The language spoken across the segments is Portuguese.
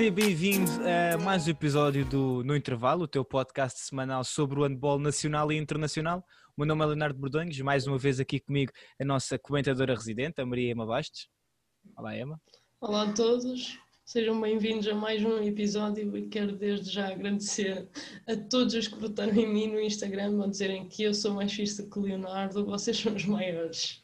Seja bem-vindo a mais um episódio do No Intervalo, o teu podcast semanal sobre o handball nacional e internacional. O meu nome é Leonardo Bordonhos, mais uma vez aqui comigo a nossa comentadora residente, a Maria Ema Bastos. Olá, Ema. Olá a todos, sejam bem-vindos a mais um episódio e quero desde já agradecer a todos os que votaram em mim no Instagram a dizerem que eu sou mais fixe que Leonardo, vocês são os maiores.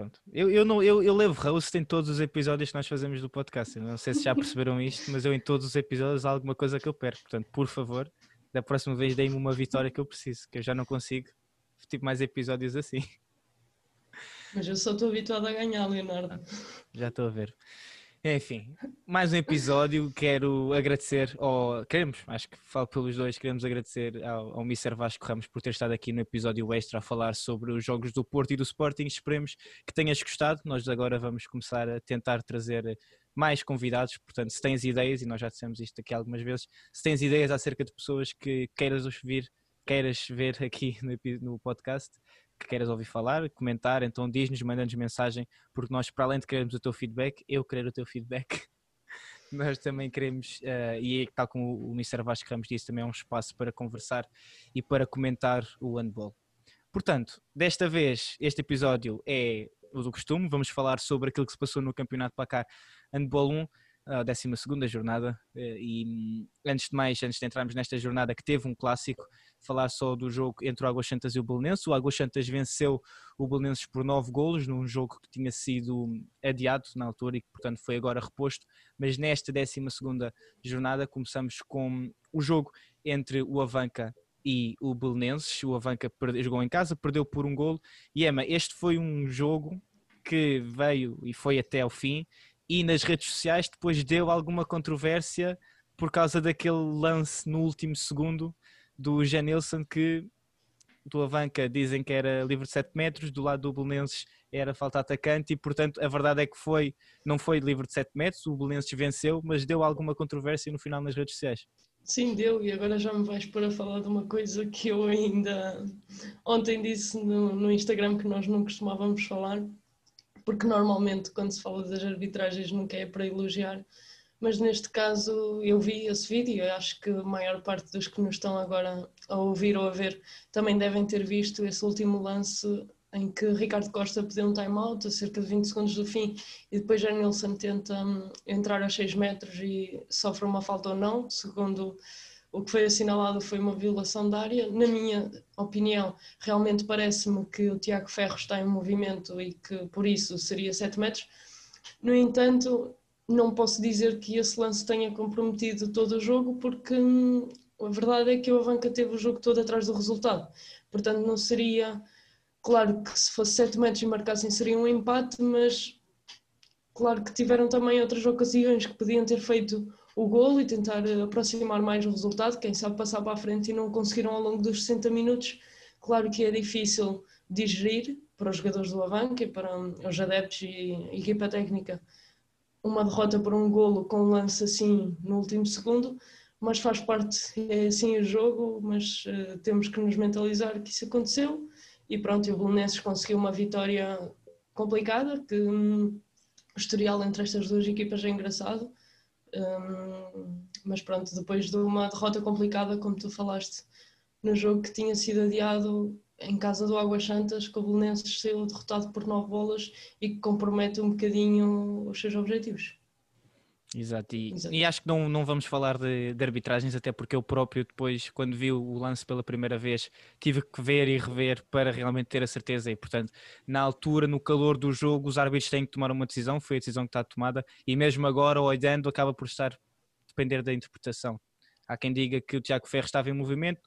Pronto. Eu, eu, não, eu, eu levo host em todos os episódios que nós fazemos do podcast. Eu não sei se já perceberam isto, mas eu em todos os episódios há alguma coisa que eu perco. Portanto, por favor, da próxima vez deem-me uma vitória que eu preciso, que eu já não consigo tipo mais episódios assim. Mas eu só estou habituado a ganhar, Leonardo. Já estou a ver. Enfim, mais um episódio. Quero agradecer, ou queremos, acho que falo pelos dois, queremos agradecer ao, ao Mr. Vasco Ramos por ter estado aqui no episódio extra a falar sobre os jogos do Porto e do Sporting. Esperemos que tenhas gostado. Nós agora vamos começar a tentar trazer mais convidados. Portanto, se tens ideias, e nós já dissemos isto aqui algumas vezes, se tens ideias acerca de pessoas que queiras ouvir, queiras ver aqui no, no podcast, que queiras ouvir falar, comentar, então diz-nos, manda-nos mensagem, porque nós, para além de querermos o teu feedback, eu quero o teu feedback, nós também queremos, uh, e tal como o Mr. Vasco Ramos disse, também é um espaço para conversar e para comentar o handball. Portanto, desta vez, este episódio é o do costume, vamos falar sobre aquilo que se passou no Campeonato Placar Handball 1, a 12 jornada. Eh, e hum, antes de mais, antes de entrarmos nesta jornada que teve um clássico, falar só do jogo entre o Águas Santas e o Belenenses. O Águas Santas venceu o Belenenses por 9 golos, num jogo que tinha sido adiado na altura e que, portanto, foi agora reposto. Mas nesta 12 jornada, começamos com o jogo entre o Avanca e o Belenenses. O Avanca jogou em casa, perdeu por um golo. E Emma, este foi um jogo que veio e foi até ao fim e nas redes sociais depois deu alguma controvérsia por causa daquele lance no último segundo do Janilson que do Avanca dizem que era livre de 7 metros, do lado do Belenenses era falta atacante e portanto a verdade é que foi, não foi livre de 7 metros, o Belenenses venceu, mas deu alguma controvérsia no final nas redes sociais. Sim, deu, e agora já me vais para falar de uma coisa que eu ainda ontem disse no, no Instagram que nós não costumávamos falar, porque normalmente quando se fala das arbitragens nunca é para elogiar, mas neste caso eu vi esse vídeo e acho que a maior parte dos que nos estão agora a ouvir ou a ver também devem ter visto esse último lance em que Ricardo Costa pediu um time-out a cerca de 20 segundos do fim e depois já Nilsson tenta um, entrar a 6 metros e sofre uma falta ou não, segundo o que foi assinalado foi uma violação da área. Na minha opinião, realmente parece-me que o Tiago Ferro está em movimento e que por isso seria 7 metros. No entanto, não posso dizer que esse lance tenha comprometido todo o jogo, porque hum, a verdade é que o Avanca teve o jogo todo atrás do resultado. Portanto, não seria. Claro que se fosse 7 metros e marcassem seria um empate, mas claro que tiveram também outras ocasiões que podiam ter feito o golo e tentar eh, aproximar mais o resultado, quem sabe passar para a frente e não conseguiram ao longo dos 60 minutos. Claro que é difícil digerir para os jogadores do Avanca e para hum, os adeptos e equipa técnica uma derrota por um golo com um lance assim no último segundo, mas faz parte, é assim o jogo, mas uh, temos que nos mentalizar que isso aconteceu e pronto, e o Belenenses conseguiu uma vitória complicada, que um, o historial entre estas duas equipas é engraçado, um, mas pronto, depois de uma derrota complicada, como tu falaste, no jogo que tinha sido adiado em casa do Águas Santas, que o Belenenses saiu derrotado por nove bolas e que compromete um bocadinho os seus objetivos. Exato, e, Exato. e acho que não, não vamos falar de, de, arbitragens, até porque eu próprio, depois, quando vi o lance pela primeira vez, tive que ver e rever para realmente ter a certeza. E, portanto, na altura, no calor do jogo, os árbitros têm que tomar uma decisão, foi a decisão que está tomada, e mesmo agora, olhando, acaba por estar depender da interpretação. Há quem diga que o Tiago Ferro estava em movimento,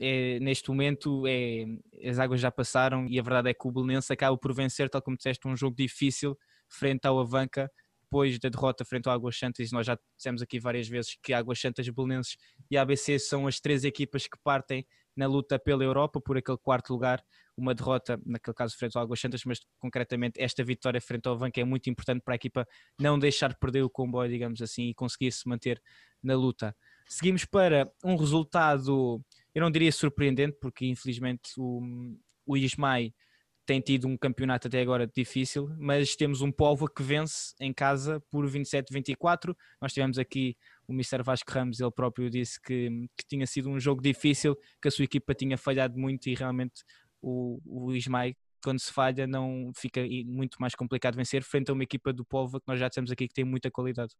é, neste momento é, as águas já passaram e a verdade é que o Belenense acaba por vencer, tal como disseste, um jogo difícil frente ao Avanca depois da derrota frente ao Águas Santas, nós já dissemos aqui várias vezes que Águas Santas, Belenenses e ABC são as três equipas que partem na luta pela Europa por aquele quarto lugar, uma derrota, naquele caso frente ao Águas Santas, mas concretamente esta vitória frente ao Avanca é muito importante para a equipa não deixar perder o comboio, digamos assim, e conseguir se manter na luta. Seguimos para um resultado, eu não diria surpreendente, porque infelizmente o, o Ismael tem tido um campeonato até agora difícil, mas temos um Povo que vence em casa por 27-24. Nós tivemos aqui o Mr. Vasco Ramos, ele próprio disse que, que, tinha sido um jogo difícil, que a sua equipa tinha falhado muito e realmente o, o Ismael, quando se falha, não fica muito mais complicado vencer frente a uma equipa do Povo que nós já temos aqui que tem muita qualidade.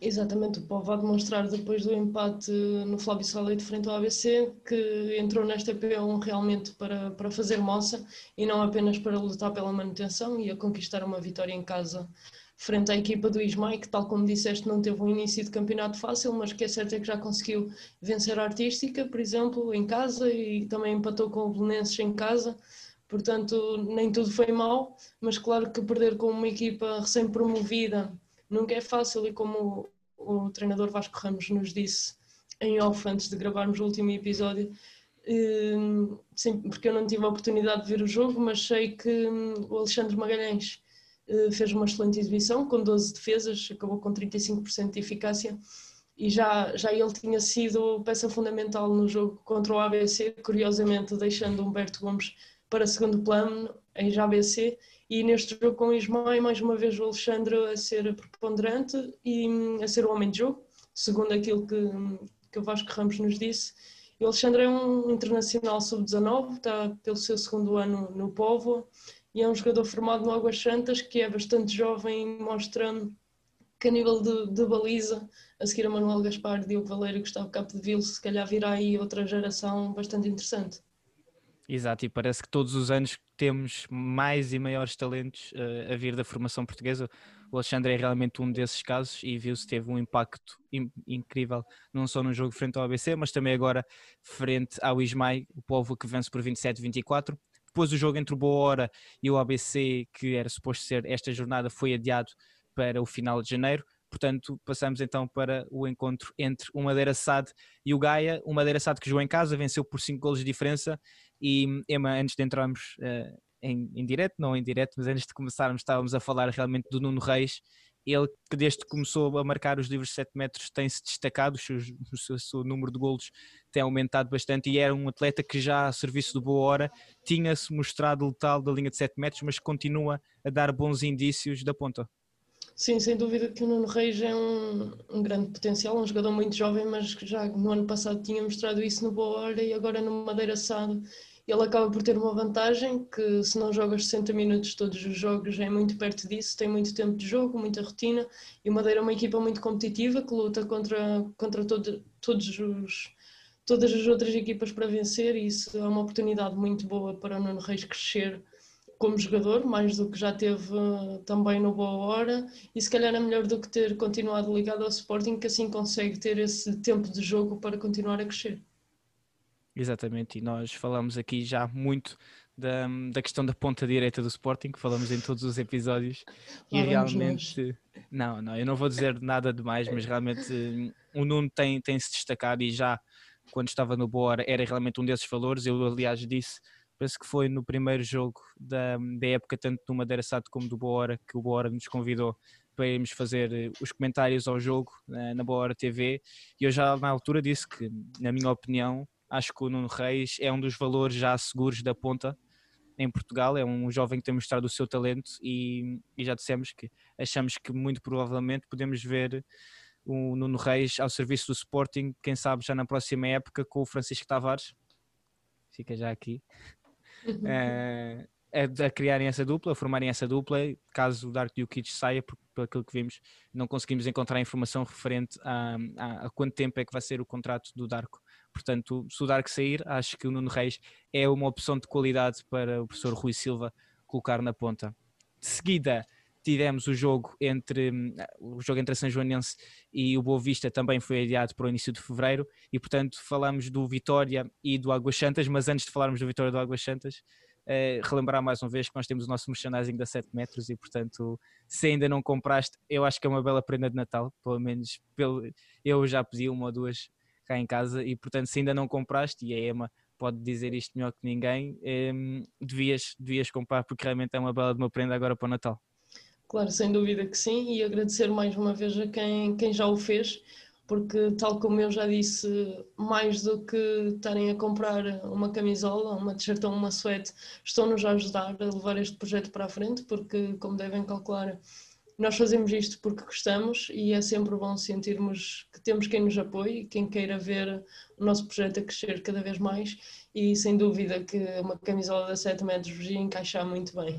Exatamente, o Povo a demonstrar depois do empate no Flávio Salete frente ao ABC que entrou nesta P1 realmente para, para fazer moça e não apenas para lutar pela manutenção e a conquistar uma vitória em casa frente à equipa do Ismael, que tal como disseste não teve um início de campeonato fácil, mas que é certo é que já conseguiu vencer a Artística, por exemplo, em casa e também empatou com o Belenenses em casa, portanto nem tudo foi mal, mas claro que perder com uma equipa recém-promovida nunca é fácil e como o, o, treinador Vasco Ramos nos disse em off antes de gravarmos o último episódio, hum, sim, porque eu não tive a oportunidade de ver o jogo, mas sei que hum, o Alexandre Magalhães eh, fez uma excelente exibição com 12 defesas, acabou com 35% de eficácia e já, já ele tinha sido peça fundamental no jogo contra o ABC, curiosamente deixando Humberto Gomes para segundo plano em ABC e neste jogo com o Ismael, mais uma vez o Alexandre a ser preponderante e hum, a ser o homem de jogo, segundo aquilo que, que o Vasco Ramos nos disse. O Alexandre é um internacional sub-19, está pelo seu segundo ano no Povo e é um jogador formado no Águas Santas que é bastante jovem e mostra que a nível de, de baliza, a seguir a Manuel Gaspar, Diogo Valeiro e Gustavo Capdeville, se calhar virá aí outra geração bastante interessante. Exato, e parece que todos os anos temos mais e maiores talentos uh, a vir da formação portuguesa. O Alexandre é realmente um desses casos e viu-se teve um impacto incrível, não só no jogo frente ao ABC, mas também agora frente ao Ismael, o povo que vence por 27-24. Depois o jogo entre o Boa Hora e o ABC, que era suposto ser esta jornada, foi adiado para o final de janeiro. Portanto, passamos então para o encontro entre o Madeira SAD e o Gaia. O Madeira SAD que jogou em casa, venceu por 5 golos de diferença e Emma, antes de entrarmos uh, em, em direto, não em direto, mas antes de começarmos, estávamos a falar realmente do Nuno Reis. Ele que desde que começou a marcar os livros de 7 metros tem-se destacado, o seu, o, seu, número de golos tem aumentado bastante e era um atleta que já a serviço de boa hora tinha-se mostrado letal da linha de 7 metros, mas continua a dar bons indícios da ponta. Sim, sem dúvida que o Nuno Reis é um, um, grande potencial, um jogador muito jovem, mas que já no ano passado tinha mostrado isso no Boa Hora e agora no Madeira Sado ele acaba por ter uma vantagem que se não jogas 60 minutos todos os jogos é muito perto disso, tem muito tempo de jogo, muita rotina e o Madeira é uma equipa muito competitiva que luta contra, contra todo, todos os, todas as outras equipas para vencer e isso é uma oportunidade muito boa para o Nuno Reis crescer como jogador, mais do que já teve uh, também no Boa Hora, e se calhar é melhor do que ter continuado ligado ao Sporting, que assim consegue ter esse tempo de jogo para continuar a crescer. Exatamente, e nós falamos aqui já muito da, da questão da ponta direita do Sporting, que falamos em todos os episódios, e realmente. Não, não, eu não vou dizer nada demais, mas realmente um, o Nuno tem, tem se destacado e já quando estava no Boa Hora era realmente um desses valores. Eu, aliás, disse penso que foi no primeiro jogo da, da época, tanto do Madeira Sato como do Boa Hora, que o Boa Hora nos convidou para irmos fazer eh, os comentários ao jogo na, na Boa Hora TV. E eu já na altura disse que, na minha opinião, acho que o Nuno Reis é um dos valores já seguros da ponta em Portugal. É um jovem que tem mostrado o seu talento e, e já dissemos que achamos que muito provavelmente podemos ver o Nuno Reis ao serviço do Sporting, quem sabe já na próxima época com o Francisco Tavares. Fica já aqui uh, a, a, criarem essa dupla, a formarem essa dupla, caso o Dark Dukic saia, porque pelo aquilo que vimos, não conseguimos encontrar informação referente a, a, a, quanto tempo é que vai ser o contrato do Darko. Portanto, se o Darko sair, acho que o Nuno Reis é uma opção de qualidade para o professor Rui Silva colocar na ponta. De seguida, tivemos o jogo entre o jogo entre a São Joanense e o Boa Vista também foi adiado para o início de fevereiro e portanto falamos do Vitória e do Águas Santas, mas antes de falarmos do Vitória e do Águas Santas, eh, relembrar mais uma vez que nós temos o nosso merchandising da 7 metros e portanto se ainda não compraste, eu acho que é uma bela prenda de Natal, pelo menos pelo, eu já pedi uma ou duas cá em casa e portanto se ainda não compraste e a Emma pode dizer isto melhor que ninguém, eh, devias, devias comprar porque realmente é uma bela de uma prenda agora para o Natal. Claro, sem dúvida que sim, e agradecer mais uma vez a quem, quem já o fez, porque, tal como eu já disse, mais do que estarem a comprar uma camisola, uma t-shirt ou uma suéte, estão-nos a ajudar a levar este projeto para a frente, porque, como devem calcular, nós fazemos isto porque gostamos e é sempre bom sentirmos que temos quem nos apoie, quem queira ver o nosso projeto a crescer cada vez mais e sem dúvida que uma camisola de 7 metros vos ia encaixar muito bem.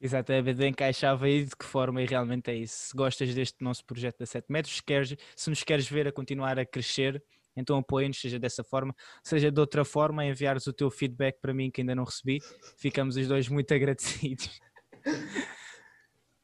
Exatamente, encaixava aí de que forma e realmente é isso. Se gostas deste nosso projeto de 7 metros, se, queres, se nos queres ver a continuar a crescer, então apoia-nos, seja dessa forma, seja de outra forma, enviares o teu feedback para mim que ainda não recebi. Ficamos os dois muito agradecidos.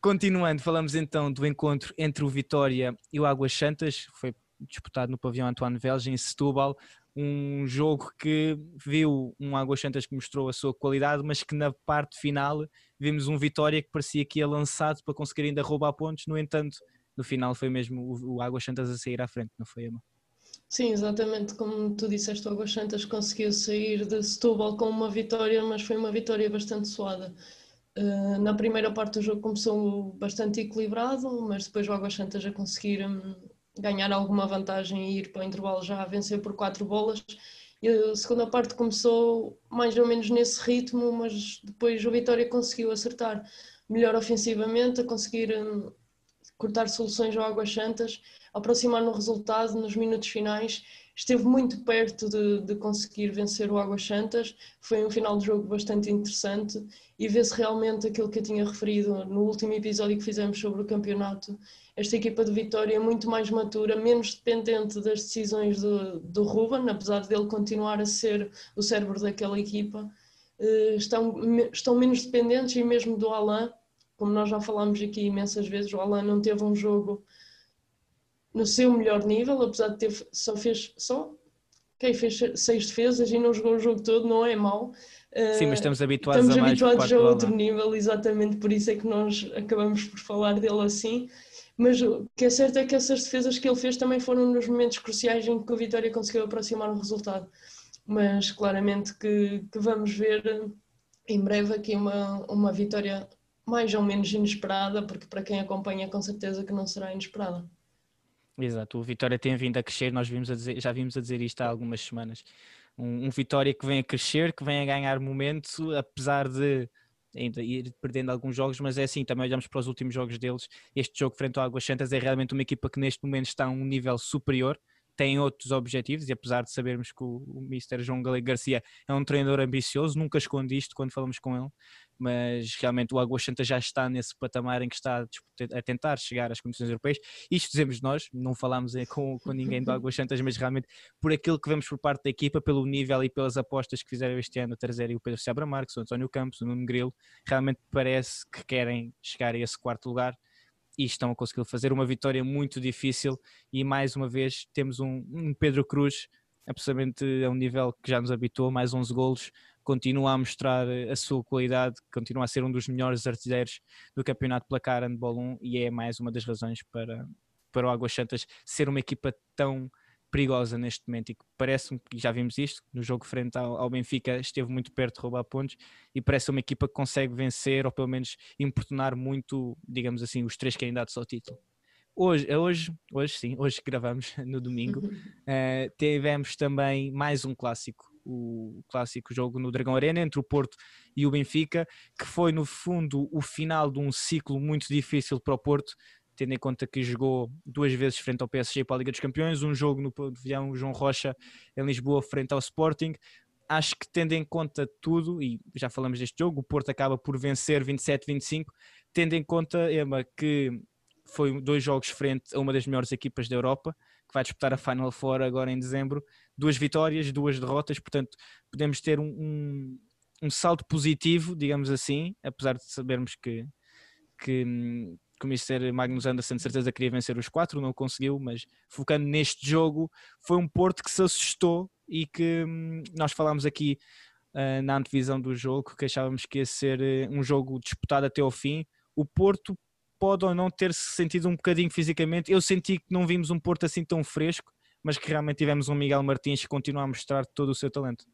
Continuando, falamos então do encontro entre o Vitória e o Águas Santas, foi disputado no pavilhão Antoine Velge em Setúbal, um jogo que viu um Águas Santas que mostrou a sua qualidade, mas que na parte final vimos um Vitória que parecia que ia lançado para conseguir ainda roubar pontos, no entanto, no final foi mesmo o, Águas Santas a sair à frente, não foi, Emma? Sim, exatamente como tu disseste, o Águas Santas conseguiu sair de Setúbal com uma vitória, mas foi uma vitória bastante suada. Uh, na primeira parte do jogo começou bastante equilibrado, mas depois o Águas Santas a conseguir um, ganhar alguma vantagem e ir para o intervalo já a vencer por quatro bolas. E a segunda parte começou mais ou menos nesse ritmo, mas depois o Vitória conseguiu acertar melhor ofensivamente, a conseguir cortar soluções ao Águas Santas, aproximar no resultado nos minutos finais esteve muito perto de, de, conseguir vencer o Águas Santas. Foi um final de jogo bastante interessante e vê-se realmente aquilo que eu tinha referido no último episódio que fizemos sobre o campeonato. Esta equipa de Vitória é muito mais matura, menos dependente das decisões do, do Ruben, apesar dele continuar a ser o cérebro daquela equipa. Eh, estão, estão menos dependentes e mesmo do Alain, como nós já falámos aqui imensas vezes, o Alain não teve um jogo no seu melhor nível, apesar de ter só fez só quem fez seis defesas e não jogou o jogo todo, não é mau. Sim, mas estamos habituados estamos a habituados a outro nível, exatamente por isso é que nós acabamos por falar dele assim. Mas o que é certo é que essas defesas que ele fez também foram nos momentos cruciais em que o Vitória conseguiu aproximar o resultado. Mas claramente que, que vamos ver em breve aqui uma, uma vitória mais ou menos inesperada, porque para quem acompanha com certeza que não será inesperada. Exato, o Vitória tem vindo a crescer, nós vimos a dizer, já vimos a dizer isto há algumas semanas. Um, um, Vitória que vem a crescer, que vem a ganhar momento, apesar de ainda ir perdendo alguns jogos, mas é assim, também olhamos para os últimos jogos deles. Este jogo frente ao Águas Santas é realmente uma equipa que neste momento está a um nível superior, tem outros objetivos, e apesar de sabermos que o, o Mr. João Galego Garcia é um treinador ambicioso, nunca esconde isto quando falamos com ele, mas realmente o Águas Santa já está nesse patamar em que está a tentar chegar às competições europeias. Isto dizemos nós, não falámos com, com ninguém do Águas Santas, mas realmente por aquilo que vemos por parte da equipa, pelo nível e pelas apostas que fizeram este ano, a trazer o Pedro Seabra Marques, o António Campos, o Nuno Grilo, realmente parece que querem chegar a esse quarto lugar e estão a conseguir fazer uma vitória muito difícil. E mais uma vez temos um, um Pedro Cruz absolutamente a um nível que já nos habituou, mais 11 golos, continua a mostrar a sua qualidade, continua a ser um dos melhores artilheiros do campeonato placar handball 1 e é mais uma das razões para, para o Águas Santas ser uma equipa tão perigosa neste momento e que parece-me que já vimos isto no jogo frente ao, ao, Benfica esteve muito perto de roubar pontos e parece uma equipa que consegue vencer ou pelo menos importunar muito digamos assim os três candidatos ao título. Hoje, hoje, hoje sim, hoje que gravamos no domingo uh, tivemos também mais um clássico o clássico jogo no Dragão Arena entre o Porto e o Benfica, que foi no fundo o final de um ciclo muito difícil para o Porto, tendo em conta que jogou duas vezes frente ao PSG para a Liga dos Campeões, um jogo no pavilhão João Rocha em Lisboa frente ao Sporting. Acho que tendo em conta tudo, e já falamos deste jogo, o Porto acaba por vencer 27-25, tendo em conta, Emma, que foi dois jogos frente a uma das melhores equipas da Europa, que vai disputar a Final Four agora em dezembro, duas vitórias, duas derrotas, portanto podemos ter um, um, um salto positivo, digamos assim, apesar de sabermos que, que, que o Mr. Magnus Anderson de certeza queria vencer os quatro, não conseguiu, mas focando neste jogo, foi um Porto que se assustou e que hum, nós falámos aqui uh, na antevisão do jogo, que achávamos que ia ser uh, um jogo disputado até ao fim. O Porto pode ou não ter se sentido um bocadinho fisicamente. Eu senti que não vimos um Porto assim tão fresco, mas que realmente tivemos um Miguel Martins que continua a mostrar todo o seu talento.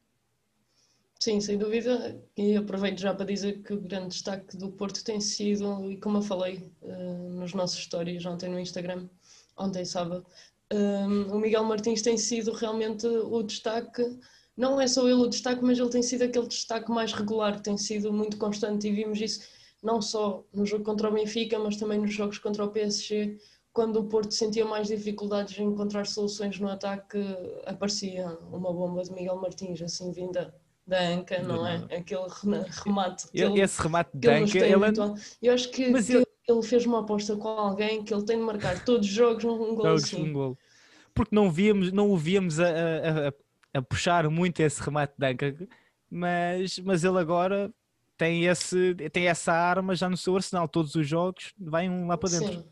Sim, sem dúvida, e aproveito já para dizer que o grande destaque do Porto tem sido, e como eu falei uh, nos nossos stories ontem no Instagram, ontem sábado, um, o Miguel Martins tem sido realmente o destaque. Não é só ele o destaque, mas ele tem sido aquele destaque mais regular, tem sido muito constante e vimos isso não só no jogo contra o Benfica, mas também nos jogos contra o PSG, quando o Porto sentia mais dificuldades em encontrar soluções no ataque, aparecia uma bomba de Miguel Martins, assim vinda da Anca, não é? Aquele remate. Ele, esse remate da Anca, ele... Eu acho que, que ele... ele... fez uma aposta com alguém que ele tem de marcar todos os jogos um gol assim. Um gol. Porque não, víamos, não o víamos a, a, a, puxar muito esse remate da Anca, mas, mas ele agora tem, esse, tem essa arma já no seu arsenal. Todos os jogos vai um lá para dentro. Sim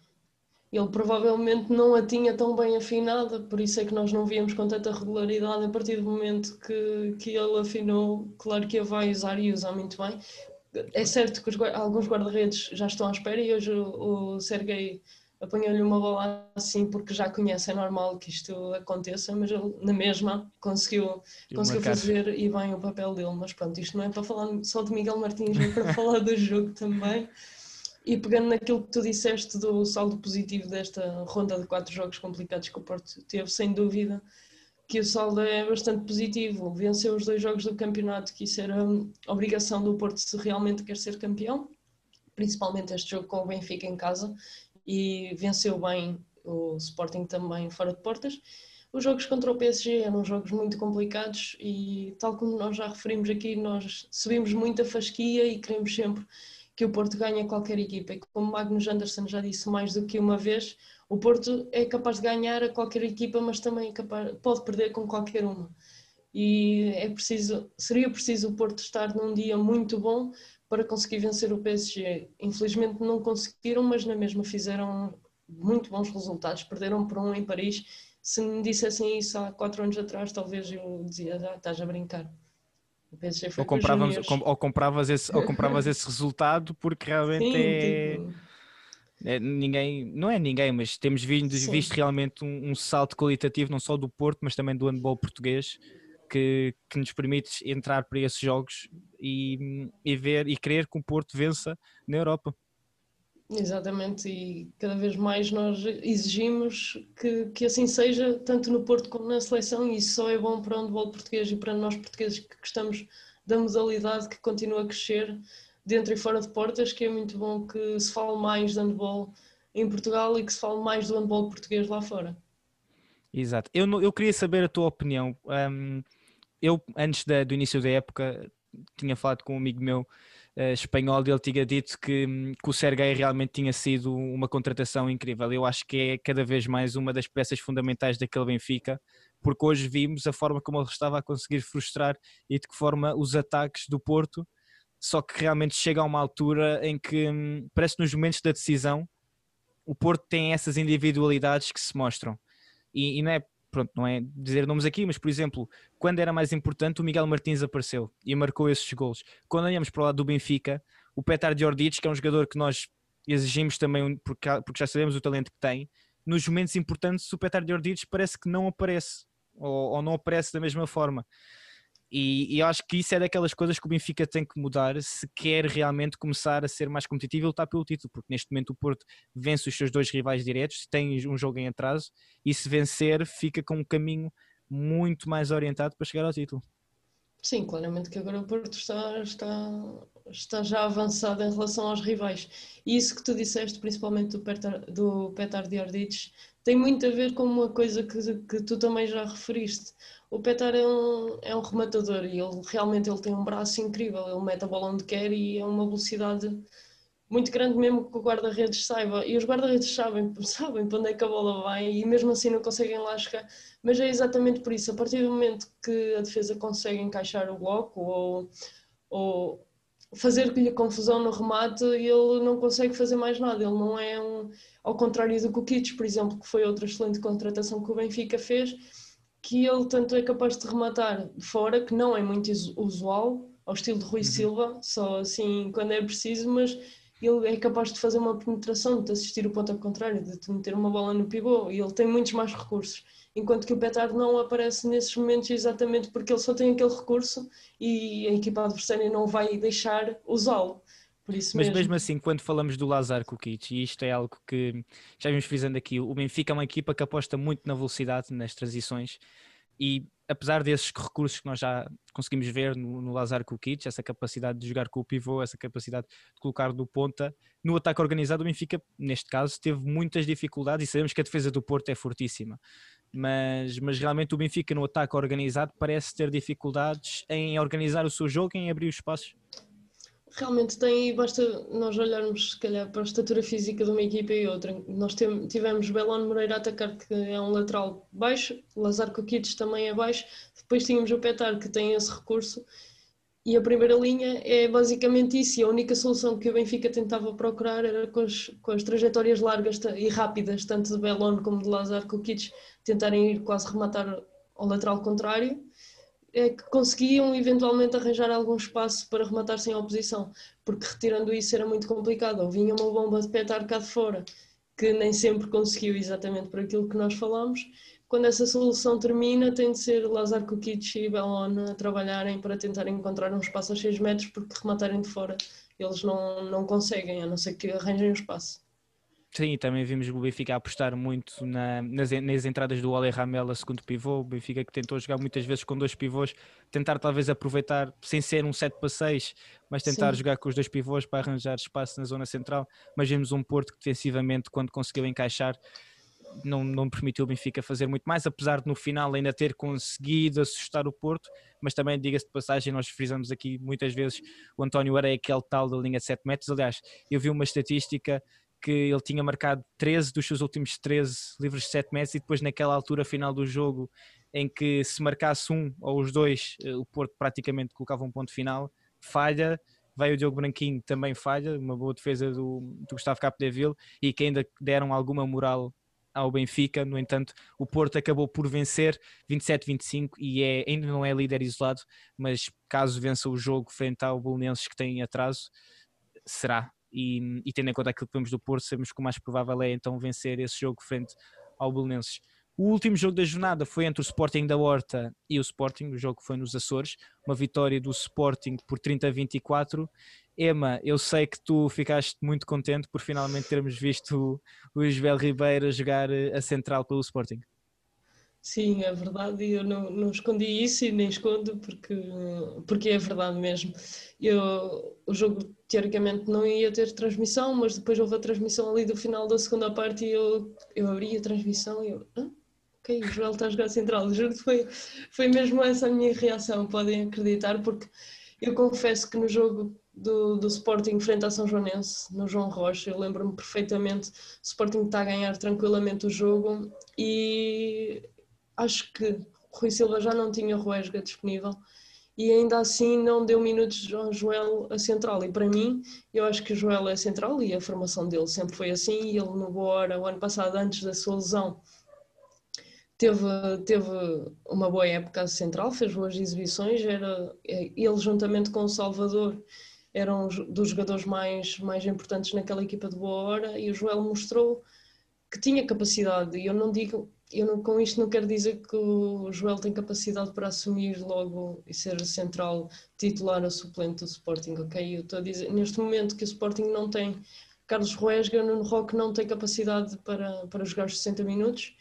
ele provavelmente não a tinha tão bem afinada, por isso é que nós não víamos com tanta regularidade a partir do momento que, que ele afinou. Claro que a vai usar e usar muito bem. É certo que os, alguns guarda-redes já estão à espera e hoje o, o Sergei apanhou-lhe uma bola assim porque já conhece, é normal que isto aconteça, mas ele na mesma conseguiu, conseguiu fazer e bem o papel dele. Mas pronto, isto não é para falar só de Miguel Martins, é para falar do jogo também. E pegando naquilo que tu disseste do saldo positivo desta ronda de quatro jogos complicados que o Porto teve, sem dúvida que o saldo é bastante positivo. Venceu os dois jogos do campeonato, que isso era obrigação do Porto se realmente quer ser campeão, principalmente este jogo com o Benfica em casa, e venceu bem o Sporting também fora de portas. Os jogos contra o PSG eram jogos muito complicados e, tal como nós já referimos aqui, nós subimos muito a fasquia e queremos sempre que o Porto ganha qualquer equipa. E como Magnus Anderson já disse mais do que uma vez, o Porto é capaz de ganhar a qualquer equipa, mas também é capaz, pode perder com qualquer uma. E é preciso, seria preciso o Porto estar num dia muito bom para conseguir vencer o PSG. Infelizmente não conseguiram, mas na mesma fizeram muito bons resultados. Perderam por um em Paris. Se me dissessem isso há quatro anos atrás, talvez eu dizia, ah, estás a brincar ou, compravas, ou, compravas esse, ou compravas esse resultado porque realmente Sim, é, tipo... é, ninguém, não é ninguém, mas temos vindo, visto realmente um, um, salto qualitativo não só do Porto, mas também do handball português que, que nos permite entrar para esses jogos e, e ver e querer que o Porto vença na Europa. Exatamente, e cada vez mais nós exigimos que, que assim seja, tanto no Porto como na seleção, e isso só é bom para o handball português e para nós portugueses que gostamos da modalidade que continua a crescer dentro e fora de portas, que é muito bom que se fale mais de handball em Portugal e que se fale mais do handball português lá fora. Exato. Eu, eu queria saber a tua opinião. Um, eu, antes da, do início da época, tinha falado com um amigo meu espanhol ele tinha dito que, que o Sergei realmente tinha sido uma contratação incrível. Eu acho que é cada vez mais uma das peças fundamentais daquele Benfica, porque hoje vimos a forma como ele estava a conseguir frustrar e de que forma os ataques do Porto, só que realmente chega a uma altura em que hum, parece nos momentos da decisão o Porto tem essas individualidades que se mostram. E, e, não é pronto, não é dizer nomes aqui, mas por exemplo, quando era mais importante, o Miguel Martins apareceu e marcou esses gols. Quando olhamos para o lado do Benfica, o Petar Djordjic, que é um jogador que nós exigimos também, porque, já sabemos o talento que tem, nos momentos importantes o Petar Djordjic parece que não aparece, ou, ou não aparece da mesma forma. E, e, eu acho que isso é daquelas coisas que o Benfica tem que mudar se quer realmente começar a ser mais competitivo e lutar pelo título, porque neste momento o Porto vence os seus dois rivais diretos, tem um jogo em atraso e se vencer fica com um caminho muito mais orientado para chegar ao título. Sim, claramente que agora o Porto está, está, está já avançado em relação aos rivais. E isso que tu disseste, principalmente do Petar, do Petar Diardic, tem muito a ver com uma coisa que, que tu também já referiste o Petar é um, é um rematador e ele realmente ele tem um braço incrível, ele mete a bola onde quer e é uma velocidade muito grande mesmo que o guarda-redes saiba. E os guarda-redes sabem, sabem para onde é que a bola vai e mesmo assim não conseguem lá chegar. Mas é exatamente por isso, a partir do momento que a defesa consegue encaixar o bloco ou, ou fazer-lhe confusão no remate, ele não consegue fazer mais nada. Ele não é um. Ao contrário do Kukic, por exemplo, que foi outra excelente contratação que o Benfica fez que ele tanto é capaz de rematar de fora, que não é muito usual, ao estilo de Rui uhum. Silva, só assim quando é preciso, mas ele é capaz de fazer uma penetração, de assistir o ponto ao contrário, de te meter uma bola no pivô, e ele tem muitos mais recursos. Enquanto que o Petard não aparece nesses momentos exatamente porque ele só tem aquele recurso e a equipa adversária não vai deixar usá-lo. Mas mesmo. mesmo. assim, quando falamos do Lazar Kukic, e isto é algo que já vimos frisando aqui, o Benfica é uma equipa que aposta muito na velocidade, nas transições, e apesar desses recursos que nós já conseguimos ver no, no Lazar Kukic, essa capacidade de jogar com o pivô, essa capacidade de colocar do ponta, no ataque organizado o Benfica, neste caso, teve muitas dificuldades e sabemos que a defesa do Porto é fortíssima. Mas, mas realmente o Benfica no ataque organizado parece ter dificuldades em organizar o seu jogo, em abrir os espaços realmente tem, e basta nós olharmos, se calhar, para a estatura física de uma equipa e outra. Nós tivemos Belon Moreira a atacar, que é um lateral baixo, Lazar Coquites também é baixo, depois tínhamos o Petar, que tem esse recurso, e a primeira linha é basicamente isso. E a única solução que o Benfica tentava procurar era com as, com as trajetórias largas e rápidas, tanto de Belon como de Lazar Coquites, tentarem ir quase rematar ao lateral contrário é que conseguiam eventualmente arranjar algum espaço para rematar sem oposição, porque retirando isso era muito complicado. Ou vinha uma bomba de petar cá de fora, que nem sempre conseguiu exatamente por aquilo que nós falamos. Quando essa solução termina, tem de ser Lazar Kukic e Belon a trabalharem para tentar encontrar um espaço a 6 metros, porque rematarem de fora eles não, não conseguem, a não ser que arranjem um espaço. Sim, também vimos o Benfica apostar muito na, nas, nas, entradas do Ole Ramela, segundo pivô. O Benfica que tentou jogar muitas vezes com dois pivôs, tentar talvez aproveitar, sem ser um 7 para 6, mas tentar Sim. jogar com os dois pivôs para arranjar espaço na zona central. Mas vimos um Porto que defensivamente, quando conseguiu encaixar, não, não permitiu o Benfica fazer muito mais, apesar de no final ainda ter conseguido assustar o Porto. Mas também, diga-se de passagem, nós frisamos aqui muitas vezes o António era aquele tal da linha de 7 metros. Aliás, eu vi uma estatística que ele tinha marcado 13 dos seus últimos 13 livros de 7 metros e depois naquela altura final do jogo em que se marcasse um ou os dois, eh, o Porto praticamente colocava um ponto final, falha, veio o Diogo Branquinho, também falha, uma boa defesa do, do Gustavo Capdeville e que ainda deram alguma moral ao Benfica, no entanto o Porto acabou por vencer 27-25 e é, ainda não é líder isolado, mas caso vença o jogo frente ao Bolonenses que tem atraso, será e, e, tendo em conta aquilo que vemos do Porto, sabemos que o mais provável é então vencer esse jogo frente ao Belenenses. O último jogo da jornada foi entre o Sporting da Horta e o Sporting, o jogo foi nos Açores, uma vitória do Sporting por 30 a 24. Ema, eu sei que tu ficaste muito contente por finalmente termos visto o, Joel Ribeiro jogar eh, a central pelo Sporting. Sim, é verdade, e eu não, não escondi isso e nem escondo porque, porque é verdade mesmo. Eu, o jogo teoricamente não ia ter transmissão, mas depois houve a transmissão ali do final da segunda parte e eu, eu abri a transmissão e eu, ah, ok, o Joel está a jogar central. Juro que foi, foi mesmo essa a minha reação, podem acreditar, porque eu confesso que no jogo do, do Sporting frente a São Joanense, no João Rocha, eu lembro-me perfeitamente, o Sporting está a ganhar tranquilamente o jogo e acho que Rui Silva já não tinha Ruesga disponível e ainda assim não deu minutos ao Joel a central. E para mim, eu acho que o Joel é central e a formação dele sempre foi assim. E ele, no Boa Hora, o ano passado, antes da sua lesão, teve, teve uma boa época central, fez boas exibições. Era, ele, juntamente com o Salvador, eram dos jogadores mais, mais importantes naquela equipa de Boa Hora. E o Joel mostrou que tinha capacidade. E eu não digo eu não, com isto não quero dizer que o Joel tem capacidade para assumir logo e ser central titular ou suplente do Sporting, ok? Eu estou a dizer neste momento que o Sporting não tem Carlos Ruesga, Nuno Roque não tem capacidade para, para jogar os 60 minutos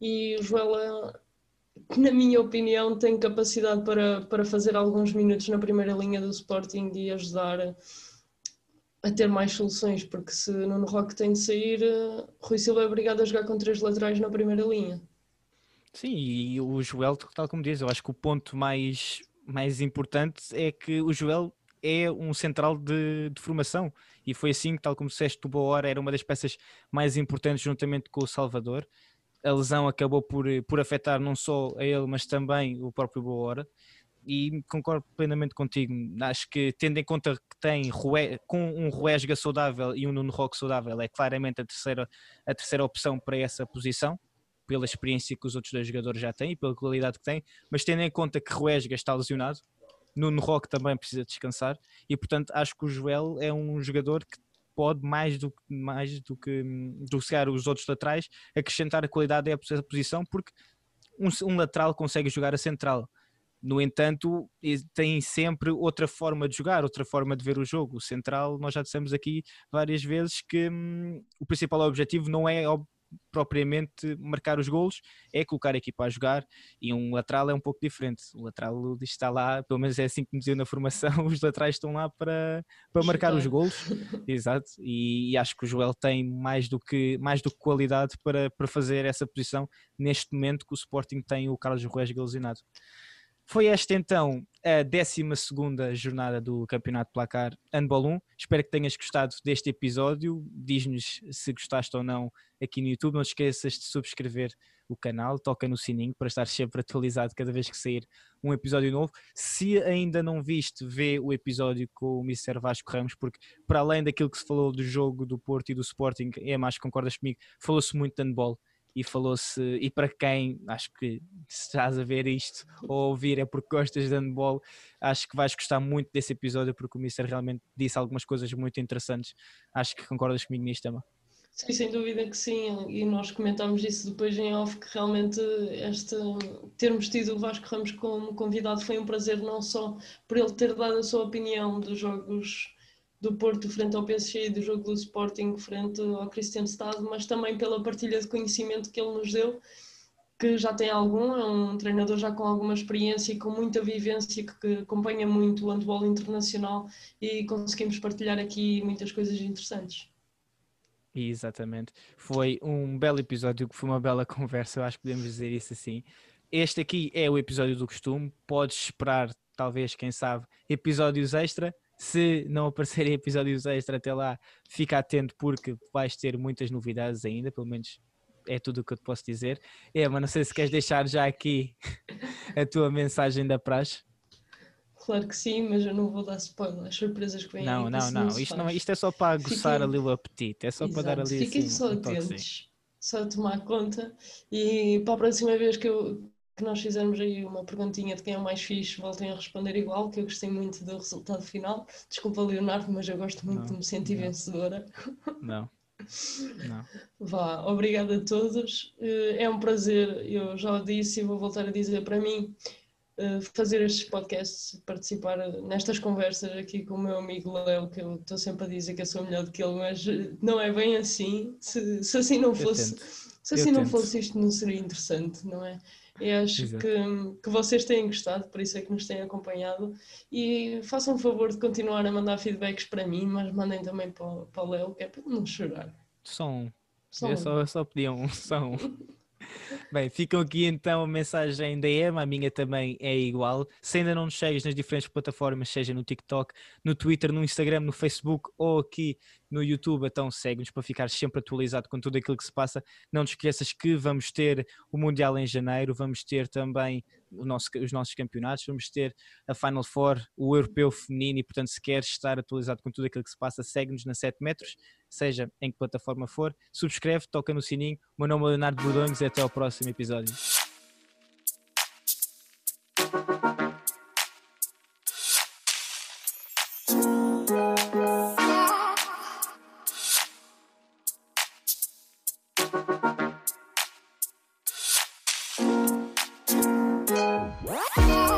e o Joel, na minha opinião, tem capacidade para, para fazer alguns minutos na primeira linha do Sporting e ajudar a ter mais soluções, porque se Nuno Roque tem de sair, uh, Rui Silva é obrigado a jogar com três laterais na primeira linha. Sim, e o Joel, tal como diz, eu acho que o ponto mais, mais importante é que o Joel é um central de, de formação e foi assim que, tal como disseste, o Boa Hora era uma das peças mais importantes juntamente com o Salvador. A lesão acabou por, por afetar não só a ele, mas também o próprio Boa Hora e concordo plenamente contigo. Acho que, tendo em conta que tem com um Ruesga saudável e um Nuno Roque saudável, é claramente a terceira, a terceira opção para essa posição, pela experiência que os outros dois jogadores já têm e pela qualidade que têm. Mas tendo em conta que Ruesga está lesionado, Nuno Roque também precisa descansar e, portanto, acho que o Joel é um jogador que pode mais do, mais do que do os outros laterais acrescentar a qualidade dessa posição porque um, um lateral consegue jogar a central No entanto, tem sempre outra forma de jogar, outra forma de ver o jogo. O central, nós já dissemos aqui várias vezes que hum, o principal objetivo não é propriamente marcar os golos, é colocar a equipa a jogar e um lateral é um pouco diferente. O lateral está lá, pelo menos é assim que me diziam na formação, os laterais estão lá para, para marcar os golos, exato, e, e, acho que o Joel tem mais do que, mais do que qualidade para, para fazer essa posição neste momento que o Sporting tem o Carlos Ruiz lesionado. Foi esta então a 12 jornada do Campeonato Placar Handball 1. Espero que tenhas gostado deste episódio. Diz-nos se gostaste ou não aqui no YouTube. Não te esqueças de subscrever o canal, toca no sininho para estar sempre atualizado cada vez que sair um episódio novo. Se ainda não viste, vê o episódio com o Mr. Vasco Ramos, porque para além daquilo que se falou do jogo do Porto e do Sporting, é mais concordas comigo, falou-se muito de handball e falou-se, e para quem acho que se estás a ver isto ou ouvir é porque gostas de handball, acho que vais gostar muito desse episódio porque o Mister realmente disse algumas coisas muito interessantes. Acho que concordas comigo nisto, Emma. Sim, sem dúvida que sim, e nós comentámos isso depois em off, que realmente este, termos tido o Vasco Ramos como convidado foi um prazer, não só por ele ter dado a sua opinião dos jogos do Porto frente ao PSG e do jogo do Sporting frente ao Cristianstad, mas também pela partilha de conhecimento que ele nos deu, que já tem algum, é um treinador já com alguma experiência e com muita vivência, que acompanha muito o handball internacional e conseguimos partilhar aqui muitas coisas interessantes. Exatamente. Foi um belo episódio, foi uma bela conversa, eu acho que podemos dizer isso assim. Este aqui é o episódio do costume, podes esperar, talvez, quem sabe, episódios extra se não aparecerem episódios extra até lá, fica atento porque vais ter muitas novidades ainda, pelo menos é tudo o que eu te posso dizer. É, mas não sei se queres deixar já aqui a tua mensagem da praxe. Claro que sim, mas eu não vou dar spoiler, as surpresas que vêm Não, aí, não, não, não. Isto, não isto é só para aguçar Fiquem... ali o apetite, é só Exato. para dar ali Fiquem assim, só um atentos, só tomar conta e para a próxima vez que eu, que nós fizermos aí uma perguntinha de quem é o mais fixe, voltem a responder igual, que eu gostei muito do resultado final. Desculpa, Leonardo, mas eu gosto muito não, de me sentir não. vencedora. Não. Não. Vá, obrigada a todos. Eh, é um prazer, eu já o disse e vou voltar a dizer para mim, eh, fazer estes podcasts, participar nestas conversas aqui com o meu amigo Léo, que eu estou sempre a dizer que eu sou melhor do que ele, mas não é bem assim. Se, se assim não fosse, se assim não fosse isto não seria interessante, não é? E acho que, que vocês têm gostado, por isso é que nos têm acompanhado. E façam o favor de continuar a mandar feedbacks para mim, mas mandem também para, para o Léo, que é para não chorar. Só um. Só eu só, só pedi um, só um. Bem, ficam aqui então a mensagem da Emma, a minha também é igual. Se ainda não nos segues nas diferentes plataformas, seja no TikTok, no Twitter, no Instagram, no Facebook ou aqui no YouTube, então segue-nos para ficar sempre atualizado com tudo aquilo que se passa. Não te esqueças que vamos ter o Mundial em janeiro, vamos ter também nosso, os nossos campeonatos, vamos ter a Final Four, o europeu feminino, e portanto, se queres estar atualizado com tudo aquilo que se passa, segue-nos na 7 metros, seja em que plataforma for, subscreve, toca no sininho. O meu nome é Leonardo Budonhos e até ao próximo episódio.